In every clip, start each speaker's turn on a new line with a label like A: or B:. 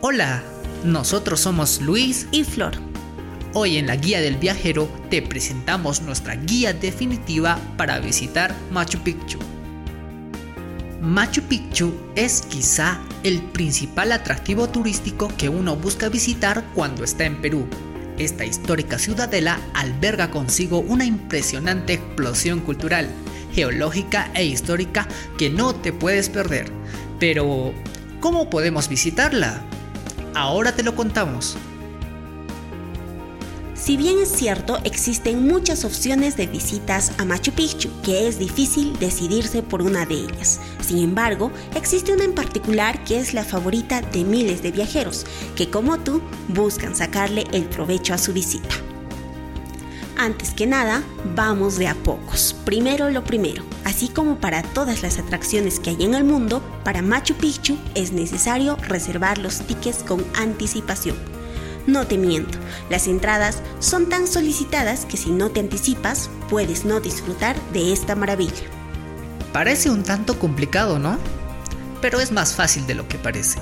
A: Hola, nosotros somos Luis
B: y Flor.
A: Hoy en la Guía del Viajero te presentamos nuestra guía definitiva para visitar Machu Picchu. Machu Picchu es quizá el principal atractivo turístico que uno busca visitar cuando está en Perú. Esta histórica ciudadela alberga consigo una impresionante explosión cultural, geológica e histórica que no te puedes perder. Pero, ¿cómo podemos visitarla? Ahora te lo contamos.
B: Si bien es cierto, existen muchas opciones de visitas a Machu Picchu, que es difícil decidirse por una de ellas. Sin embargo, existe una en particular que es la favorita de miles de viajeros, que como tú buscan sacarle el provecho a su visita. Antes que nada, vamos de a pocos. Primero lo primero. Así como para todas las atracciones que hay en el mundo, para Machu Picchu es necesario reservar los tickets con anticipación. No te miento, las entradas son tan solicitadas que si no te anticipas, puedes no disfrutar de esta maravilla.
A: Parece un tanto complicado, ¿no? Pero es más fácil de lo que parece.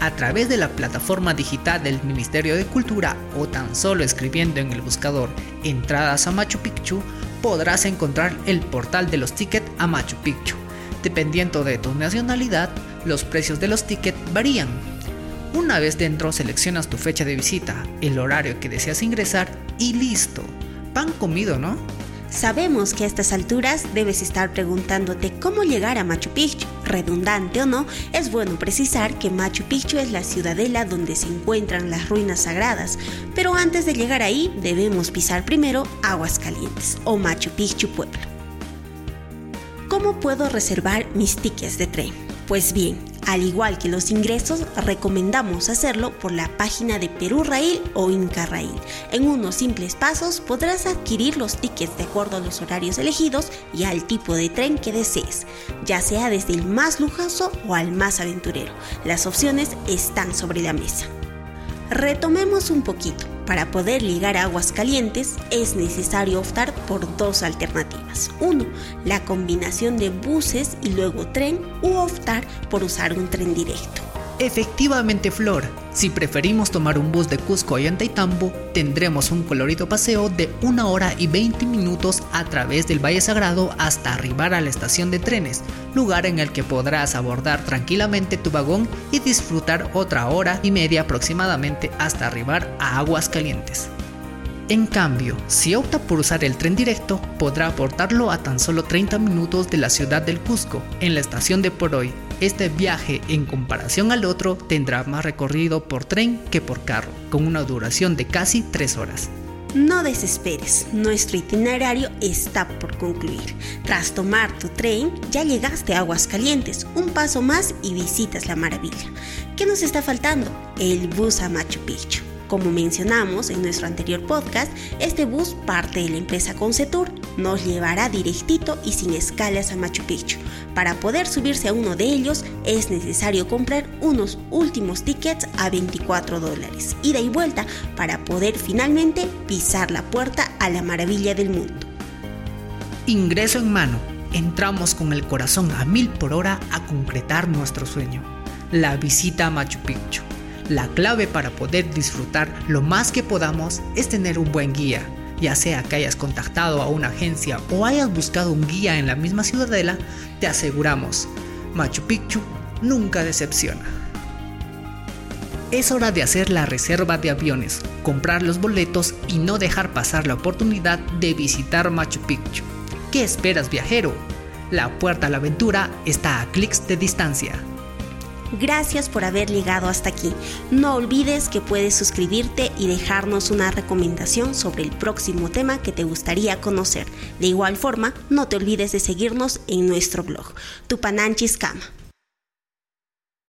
A: A través de la plataforma digital del Ministerio de Cultura o tan solo escribiendo en el buscador Entradas a Machu Picchu, podrás encontrar el portal de los tickets a Machu Picchu. Dependiendo de tu nacionalidad, los precios de los tickets varían, una vez dentro seleccionas tu fecha de visita, el horario que deseas ingresar y listo. Pan comido, ¿no?
B: Sabemos que a estas alturas debes estar preguntándote cómo llegar a Machu Picchu. Redundante o no, es bueno precisar que Machu Picchu es la ciudadela donde se encuentran las ruinas sagradas, pero antes de llegar ahí debemos pisar primero Aguas Calientes o Machu Picchu Pueblo. ¿Cómo puedo reservar mis tickets de tren? Pues bien, al igual que los ingresos, recomendamos hacerlo por la página de Perú Rail o Inca Rail. En unos simples pasos podrás adquirir los tickets de acuerdo a los horarios elegidos y al tipo de tren que desees, ya sea desde el más lujoso o al más aventurero. Las opciones están sobre la mesa. Retomemos un poquito. Para poder llegar a aguas calientes es necesario optar por dos alternativas. Uno, la combinación de buses y luego tren u optar por usar un tren directo.
A: Efectivamente, Flor, si preferimos tomar un bus de Cusco a Yantaytambo, tendremos un colorido paseo de una hora y 20 minutos a través del Valle Sagrado hasta arribar a la estación de trenes, lugar en el que podrás abordar tranquilamente tu vagón y disfrutar otra hora y media aproximadamente hasta arribar a Aguas Calientes. En cambio, si opta por usar el tren directo, podrá aportarlo a tan solo 30 minutos de la ciudad del Cusco, en la estación de Poroy. Este viaje, en comparación al otro, tendrá más recorrido por tren que por carro, con una duración de casi 3 horas.
B: No desesperes, nuestro itinerario está por concluir. Tras tomar tu tren, ya llegaste a Aguas Calientes, un paso más y visitas la maravilla. ¿Qué nos está faltando? El bus a Machu Picchu. Como mencionamos en nuestro anterior podcast, este bus parte de la empresa Concetour nos llevará directito y sin escalas a Machu Picchu. Para poder subirse a uno de ellos es necesario comprar unos últimos tickets a 24 dólares, ida y vuelta, para poder finalmente pisar la puerta a la maravilla del mundo.
A: Ingreso en mano, entramos con el corazón a mil por hora a concretar nuestro sueño, la visita a Machu Picchu. La clave para poder disfrutar lo más que podamos es tener un buen guía, ya sea que hayas contactado a una agencia o hayas buscado un guía en la misma ciudadela, te aseguramos, Machu Picchu nunca decepciona. Es hora de hacer la reserva de aviones, comprar los boletos y no dejar pasar la oportunidad de visitar Machu Picchu. ¿Qué esperas viajero? La puerta a la aventura está a clics de distancia.
B: Gracias por haber llegado hasta aquí. No olvides que puedes suscribirte y dejarnos una recomendación sobre el próximo tema que te gustaría conocer. De igual forma, no te olvides de seguirnos en nuestro blog, Tupananchis Cama.